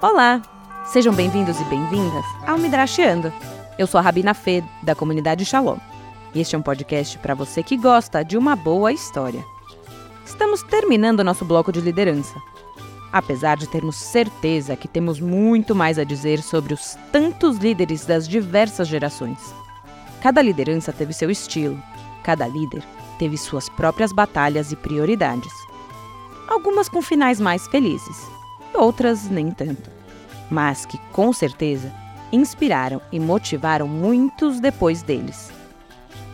Olá! Sejam bem-vindos e bem-vindas ao Midrashiando. Eu sou a Rabina Fê, da comunidade Shalom. E este é um podcast para você que gosta de uma boa história. Estamos terminando nosso bloco de liderança. Apesar de termos certeza que temos muito mais a dizer sobre os tantos líderes das diversas gerações. Cada liderança teve seu estilo, cada líder teve suas próprias batalhas e prioridades. Algumas com finais mais felizes, outras nem tanto, mas que com certeza inspiraram e motivaram muitos depois deles.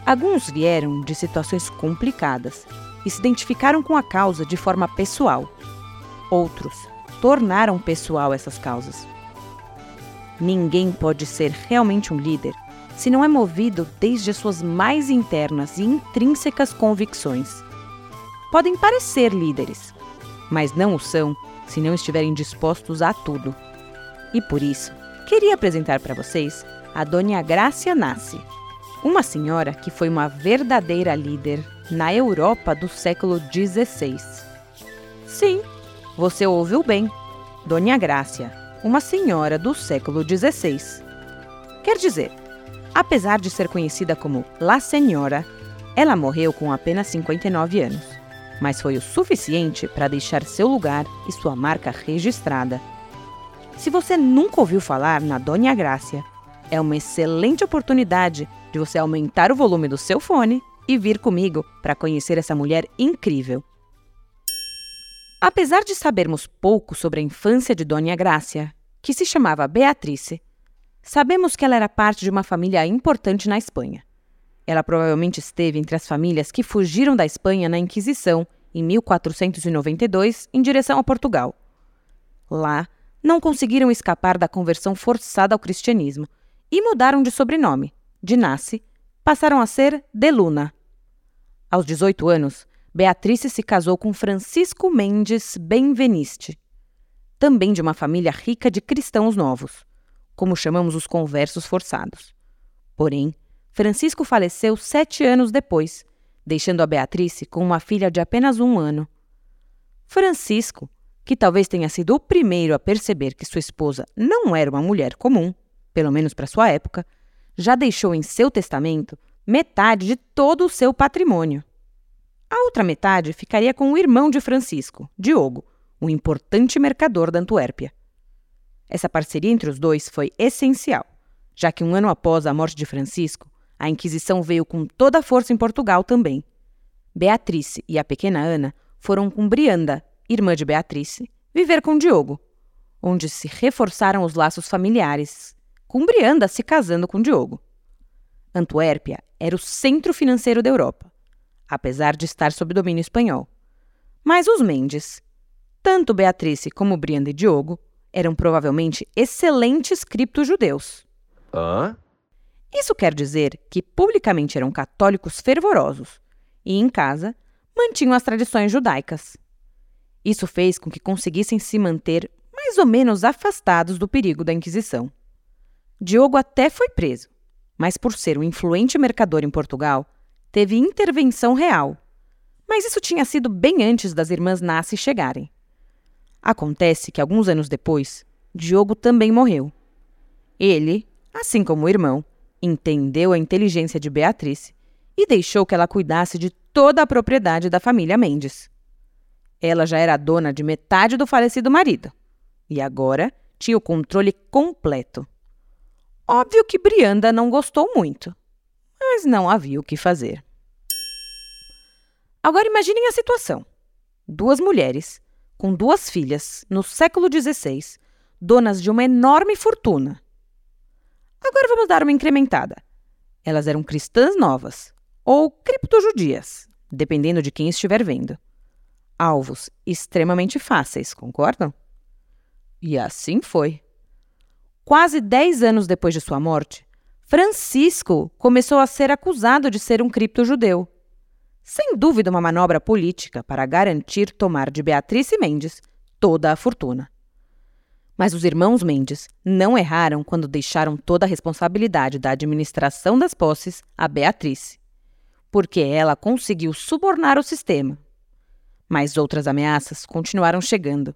Alguns vieram de situações complicadas e se identificaram com a causa de forma pessoal. Outros tornaram pessoal essas causas. Ninguém pode ser realmente um líder se não é movido desde as suas mais internas e intrínsecas convicções. Podem parecer líderes, mas não o são se não estiverem dispostos a tudo. E por isso, queria apresentar para vocês a Dona Grácia Nassi, uma senhora que foi uma verdadeira líder na Europa do século XVI. Sim, você ouviu bem, Dona Grácia, uma senhora do século XVI. Quer dizer, Apesar de ser conhecida como La Senhora, ela morreu com apenas 59 anos, mas foi o suficiente para deixar seu lugar e sua marca registrada. Se você nunca ouviu falar na Dona Grácia, é uma excelente oportunidade de você aumentar o volume do seu fone e vir comigo para conhecer essa mulher incrível. Apesar de sabermos pouco sobre a infância de Dona Grácia, que se chamava Beatrice, Sabemos que ela era parte de uma família importante na Espanha. Ela provavelmente esteve entre as famílias que fugiram da Espanha na Inquisição, em 1492, em direção a Portugal. Lá, não conseguiram escapar da conversão forçada ao cristianismo e mudaram de sobrenome. De Nasce, passaram a ser de Luna. Aos 18 anos, Beatrice se casou com Francisco Mendes Benveniste, também de uma família rica de cristãos novos como chamamos os conversos forçados. Porém, Francisco faleceu sete anos depois, deixando a Beatrice com uma filha de apenas um ano. Francisco, que talvez tenha sido o primeiro a perceber que sua esposa não era uma mulher comum, pelo menos para sua época, já deixou em seu testamento metade de todo o seu patrimônio. A outra metade ficaria com o irmão de Francisco, Diogo, um importante mercador da Antuérpia. Essa parceria entre os dois foi essencial, já que um ano após a morte de Francisco, a Inquisição veio com toda a força em Portugal também. Beatrice e a pequena Ana foram com Brianda, irmã de Beatrice, viver com Diogo, onde se reforçaram os laços familiares, com Brianda se casando com Diogo. Antuérpia era o centro financeiro da Europa, apesar de estar sob domínio espanhol. Mas os Mendes, tanto Beatrice como Brianda e Diogo, eram provavelmente excelentes cripto-judeus. Hã? Isso quer dizer que publicamente eram católicos fervorosos e, em casa, mantinham as tradições judaicas. Isso fez com que conseguissem se manter mais ou menos afastados do perigo da Inquisição. Diogo até foi preso, mas por ser um influente mercador em Portugal, teve intervenção real. Mas isso tinha sido bem antes das irmãs Nassi chegarem. Acontece que alguns anos depois, Diogo também morreu. Ele, assim como o irmão, entendeu a inteligência de Beatriz e deixou que ela cuidasse de toda a propriedade da família Mendes. Ela já era dona de metade do falecido marido e agora tinha o controle completo. Óbvio que Brianda não gostou muito, mas não havia o que fazer. Agora imaginem a situação: duas mulheres com duas filhas, no século XVI, donas de uma enorme fortuna. Agora vamos dar uma incrementada. Elas eram cristãs novas, ou criptojudias, dependendo de quem estiver vendo. Alvos extremamente fáceis, concordam? E assim foi. Quase dez anos depois de sua morte, Francisco começou a ser acusado de ser um criptojudeu sem dúvida, uma manobra política para garantir tomar de Beatriz Mendes toda a fortuna. Mas os irmãos Mendes não erraram quando deixaram toda a responsabilidade da administração das posses a Beatriz, porque ela conseguiu subornar o sistema. Mas outras ameaças continuaram chegando,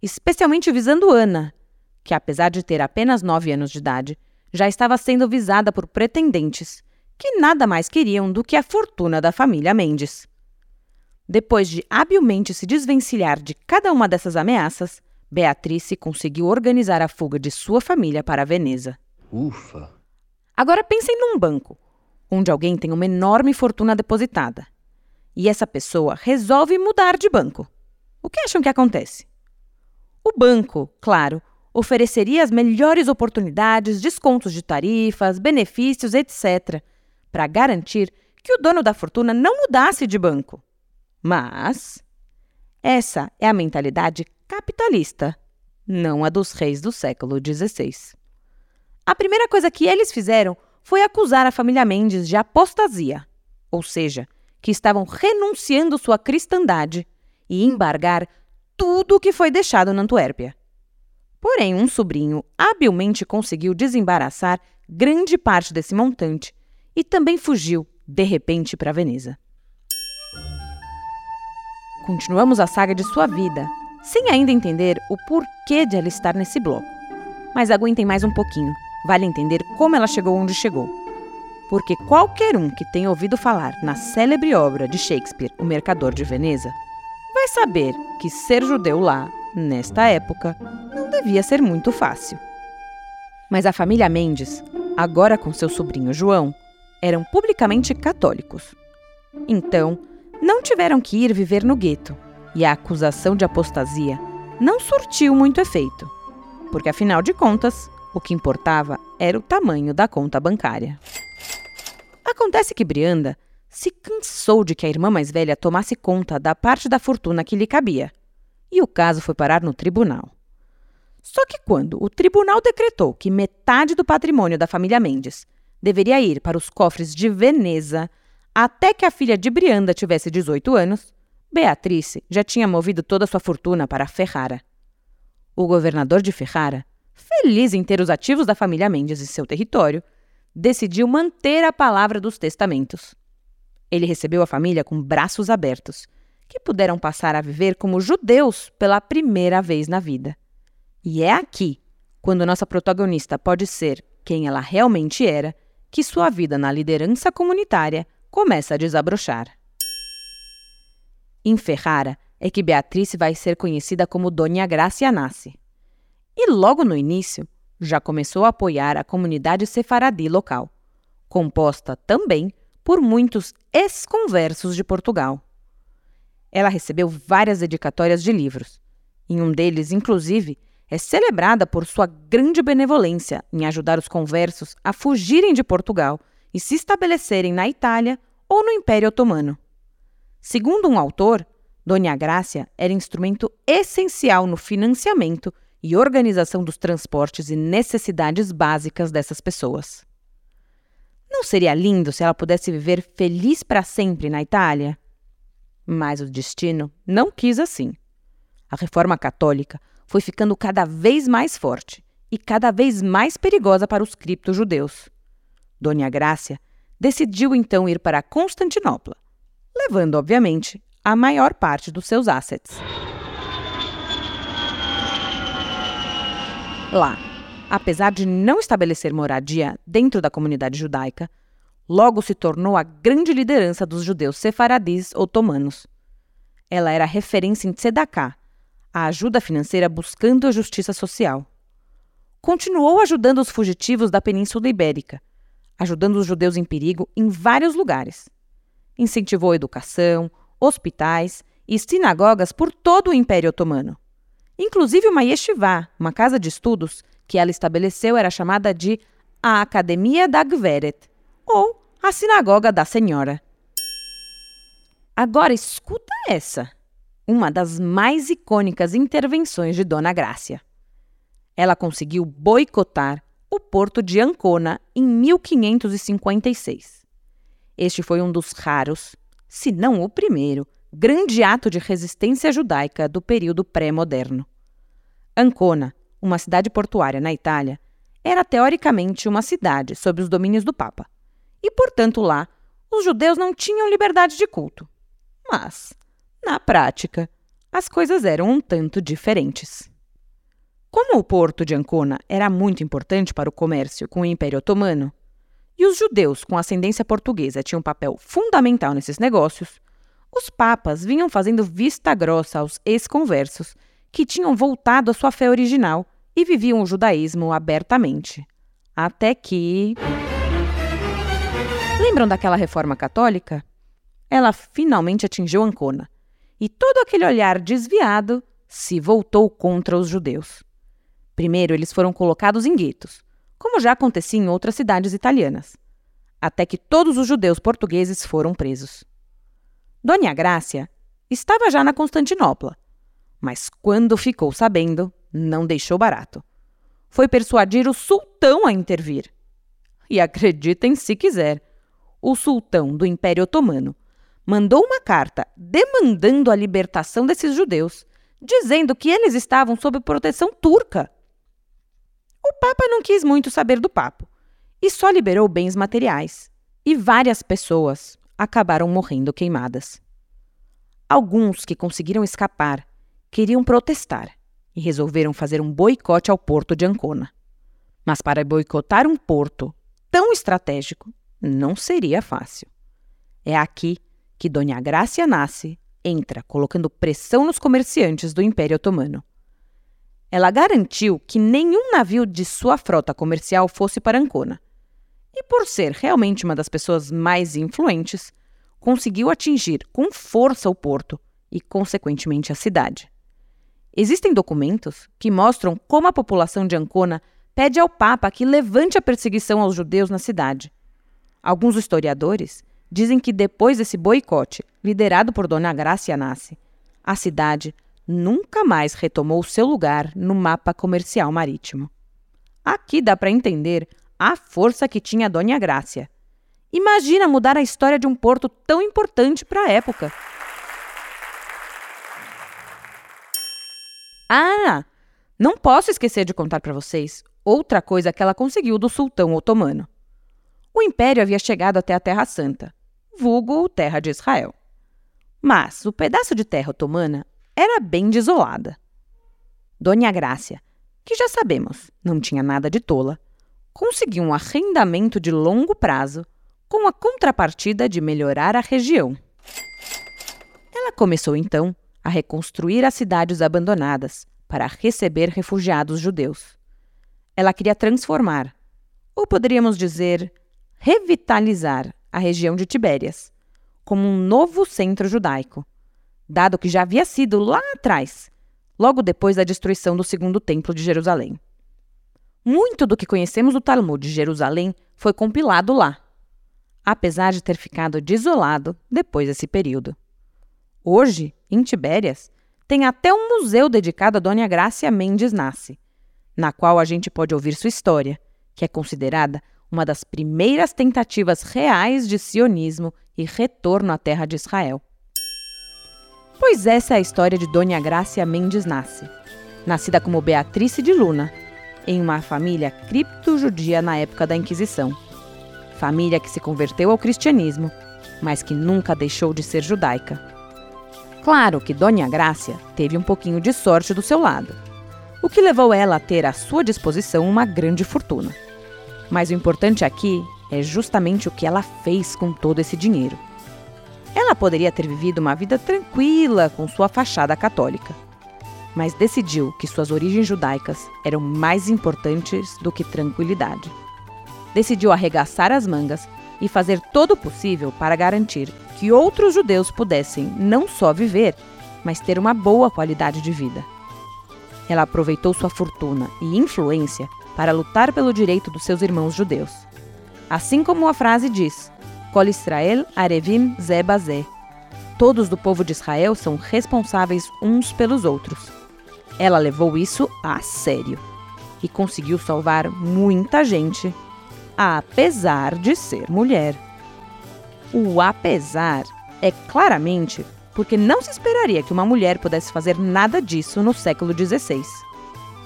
especialmente visando Ana, que, apesar de ter apenas nove anos de idade, já estava sendo visada por pretendentes que nada mais queriam do que a fortuna da família Mendes. Depois de habilmente se desvencilhar de cada uma dessas ameaças, Beatrice conseguiu organizar a fuga de sua família para Veneza. Ufa! Agora pensem num banco, onde alguém tem uma enorme fortuna depositada. E essa pessoa resolve mudar de banco. O que acham que acontece? O banco, claro, ofereceria as melhores oportunidades, descontos de tarifas, benefícios, etc., para garantir que o dono da fortuna não mudasse de banco. Mas essa é a mentalidade capitalista, não a dos reis do século XVI. A primeira coisa que eles fizeram foi acusar a família Mendes de apostasia, ou seja, que estavam renunciando sua cristandade e embargar tudo o que foi deixado na Antuérpia. Porém, um sobrinho habilmente conseguiu desembaraçar grande parte desse montante e também fugiu, de repente, para Veneza. Continuamos a saga de sua vida, sem ainda entender o porquê de ela estar nesse bloco. Mas aguentem mais um pouquinho, vale entender como ela chegou onde chegou. Porque qualquer um que tenha ouvido falar na célebre obra de Shakespeare, O Mercador de Veneza, vai saber que ser judeu lá, nesta época, não devia ser muito fácil. Mas a família Mendes, agora com seu sobrinho João, eram publicamente católicos. Então, não tiveram que ir viver no gueto, e a acusação de apostasia não surtiu muito efeito, porque afinal de contas, o que importava era o tamanho da conta bancária. Acontece que Brianda se cansou de que a irmã mais velha tomasse conta da parte da fortuna que lhe cabia, e o caso foi parar no tribunal. Só que quando o tribunal decretou que metade do patrimônio da família Mendes deveria ir para os cofres de Veneza até que a filha de Brianda tivesse 18 anos, Beatrice já tinha movido toda a sua fortuna para Ferrara. O governador de Ferrara, feliz em ter os ativos da família Mendes em seu território, decidiu manter a palavra dos testamentos. Ele recebeu a família com braços abertos, que puderam passar a viver como judeus pela primeira vez na vida. E é aqui, quando nossa protagonista pode ser quem ela realmente era, que sua vida na liderança comunitária começa a desabrochar. Em Ferrara é que Beatriz vai ser conhecida como Dona Gracia Nasce. E logo no início, já começou a apoiar a comunidade sefaradi local, composta também por muitos ex-conversos de Portugal. Ela recebeu várias dedicatórias de livros. Em um deles, inclusive, é celebrada por sua grande benevolência em ajudar os conversos a fugirem de Portugal e se estabelecerem na Itália ou no Império Otomano. Segundo um autor, Dona Grácia era instrumento essencial no financiamento e organização dos transportes e necessidades básicas dessas pessoas. Não seria lindo se ela pudesse viver feliz para sempre na Itália? Mas o destino não quis assim. A reforma católica foi ficando cada vez mais forte e cada vez mais perigosa para os cripto-judeus. Dona Grácia decidiu então ir para Constantinopla, levando, obviamente, a maior parte dos seus assets. Lá, apesar de não estabelecer moradia dentro da comunidade judaica, logo se tornou a grande liderança dos judeus sefaradis otomanos. Ela era referência em tzedakah, a ajuda financeira buscando a justiça social. Continuou ajudando os fugitivos da Península Ibérica, ajudando os judeus em perigo em vários lugares. Incentivou a educação, hospitais e sinagogas por todo o Império Otomano. Inclusive uma yeshivá, uma casa de estudos, que ela estabeleceu era chamada de a Academia da Gveret, ou a Sinagoga da Senhora. Agora escuta essa, uma das mais icônicas intervenções de Dona Grácia. Ela conseguiu boicotar o porto de Ancona em 1556. Este foi um dos raros, se não o primeiro, grande ato de resistência judaica do período pré-moderno. Ancona, uma cidade portuária na Itália, era teoricamente uma cidade sob os domínios do Papa, e, portanto, lá os judeus não tinham liberdade de culto. Mas, na prática, as coisas eram um tanto diferentes. Como o porto de Ancona era muito importante para o comércio com o Império Otomano, e os judeus com ascendência portuguesa tinham um papel fundamental nesses negócios, os papas vinham fazendo vista grossa aos ex-conversos que tinham voltado à sua fé original e viviam o judaísmo abertamente. Até que. Lembram daquela reforma católica? Ela finalmente atingiu Ancona, e todo aquele olhar desviado se voltou contra os judeus. Primeiro, eles foram colocados em guetos, como já acontecia em outras cidades italianas, até que todos os judeus portugueses foram presos. Dona Grácia estava já na Constantinopla, mas quando ficou sabendo, não deixou barato. Foi persuadir o sultão a intervir. E acreditem se quiser, o sultão do Império Otomano mandou uma carta demandando a libertação desses judeus, dizendo que eles estavam sob proteção turca. O Papa não quis muito saber do papo e só liberou bens materiais, e várias pessoas acabaram morrendo queimadas. Alguns que conseguiram escapar queriam protestar e resolveram fazer um boicote ao porto de Ancona. Mas para boicotar um porto tão estratégico não seria fácil. É aqui que Dona Grácia nasce, entra colocando pressão nos comerciantes do Império Otomano. Ela garantiu que nenhum navio de sua frota comercial fosse para Ancona. E por ser realmente uma das pessoas mais influentes, conseguiu atingir com força o porto e, consequentemente, a cidade. Existem documentos que mostram como a população de Ancona pede ao Papa que levante a perseguição aos judeus na cidade. Alguns historiadores dizem que depois desse boicote, liderado por Dona Gracia Nasce, a cidade nunca mais retomou seu lugar no mapa comercial marítimo. Aqui dá para entender a força que tinha Dona Grácia. Imagina mudar a história de um porto tão importante para a época. Ah, não posso esquecer de contar para vocês outra coisa que ela conseguiu do sultão otomano. O império havia chegado até a Terra Santa, vulgo Terra de Israel. Mas o pedaço de terra otomana era bem desolada. Dona Grácia, que já sabemos não tinha nada de tola, conseguiu um arrendamento de longo prazo com a contrapartida de melhorar a região. Ela começou então a reconstruir as cidades abandonadas para receber refugiados judeus. Ela queria transformar, ou poderíamos dizer, revitalizar a região de Tibérias, como um novo centro judaico, dado que já havia sido lá atrás, logo depois da destruição do segundo templo de Jerusalém. Muito do que conhecemos do Talmud de Jerusalém foi compilado lá, apesar de ter ficado desolado depois desse período. Hoje, em Tibérias, tem até um museu dedicado a Dona Grácia Mendes Nasce, na qual a gente pode ouvir sua história, que é considerada uma das primeiras tentativas reais de sionismo e retorno à terra de Israel. Pois essa é a história de Dona Grácia Mendes Nasce, nascida como Beatrice de Luna, em uma família cripto-judia na época da Inquisição. Família que se converteu ao cristianismo, mas que nunca deixou de ser judaica. Claro que Dona Grácia teve um pouquinho de sorte do seu lado, o que levou ela a ter à sua disposição uma grande fortuna. Mas o importante aqui é justamente o que ela fez com todo esse dinheiro. Ela poderia ter vivido uma vida tranquila com sua fachada católica, mas decidiu que suas origens judaicas eram mais importantes do que tranquilidade. Decidiu arregaçar as mangas e fazer todo o possível para garantir que outros judeus pudessem não só viver, mas ter uma boa qualidade de vida. Ela aproveitou sua fortuna e influência para lutar pelo direito dos seus irmãos judeus. Assim como a frase diz: Kol Israel arevim ze. Todos do povo de Israel são responsáveis uns pelos outros. Ela levou isso a sério e conseguiu salvar muita gente, apesar de ser mulher. O apesar é claramente porque não se esperaria que uma mulher pudesse fazer nada disso no século XVI.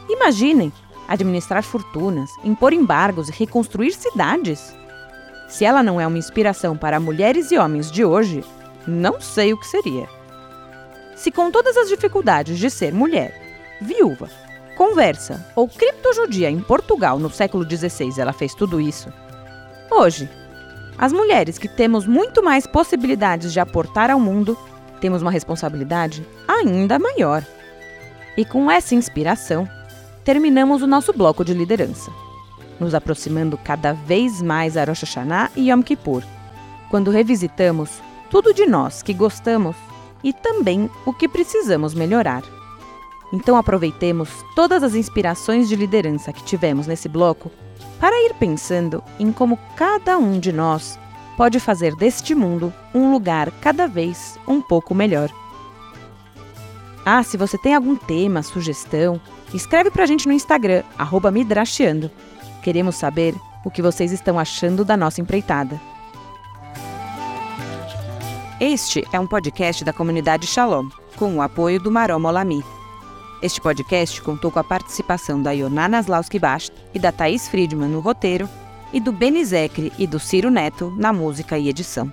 Imaginem administrar fortunas, impor embargos e reconstruir cidades. Se ela não é uma inspiração para mulheres e homens de hoje, não sei o que seria. Se com todas as dificuldades de ser mulher, viúva, conversa ou criptojudia em Portugal no século XVI ela fez tudo isso, hoje, as mulheres que temos muito mais possibilidades de aportar ao mundo, temos uma responsabilidade ainda maior. E com essa inspiração, terminamos o nosso bloco de liderança, nos aproximando cada vez mais a Rosh Hashanah e Yom Kippur, quando revisitamos tudo de nós que gostamos e também o que precisamos melhorar. Então aproveitemos todas as inspirações de liderança que tivemos nesse bloco para ir pensando em como cada um de nós pode fazer deste mundo um lugar cada vez um pouco melhor. Ah, se você tem algum tema, sugestão, escreve pra gente no Instagram, Midrashiando. Queremos saber o que vocês estão achando da nossa empreitada. Este é um podcast da comunidade Shalom, com o apoio do Marom Olami. Este podcast contou com a participação da Ionana Slauski Bast e da Thaís Friedman no roteiro e do Benizecre e do Ciro Neto na música e edição.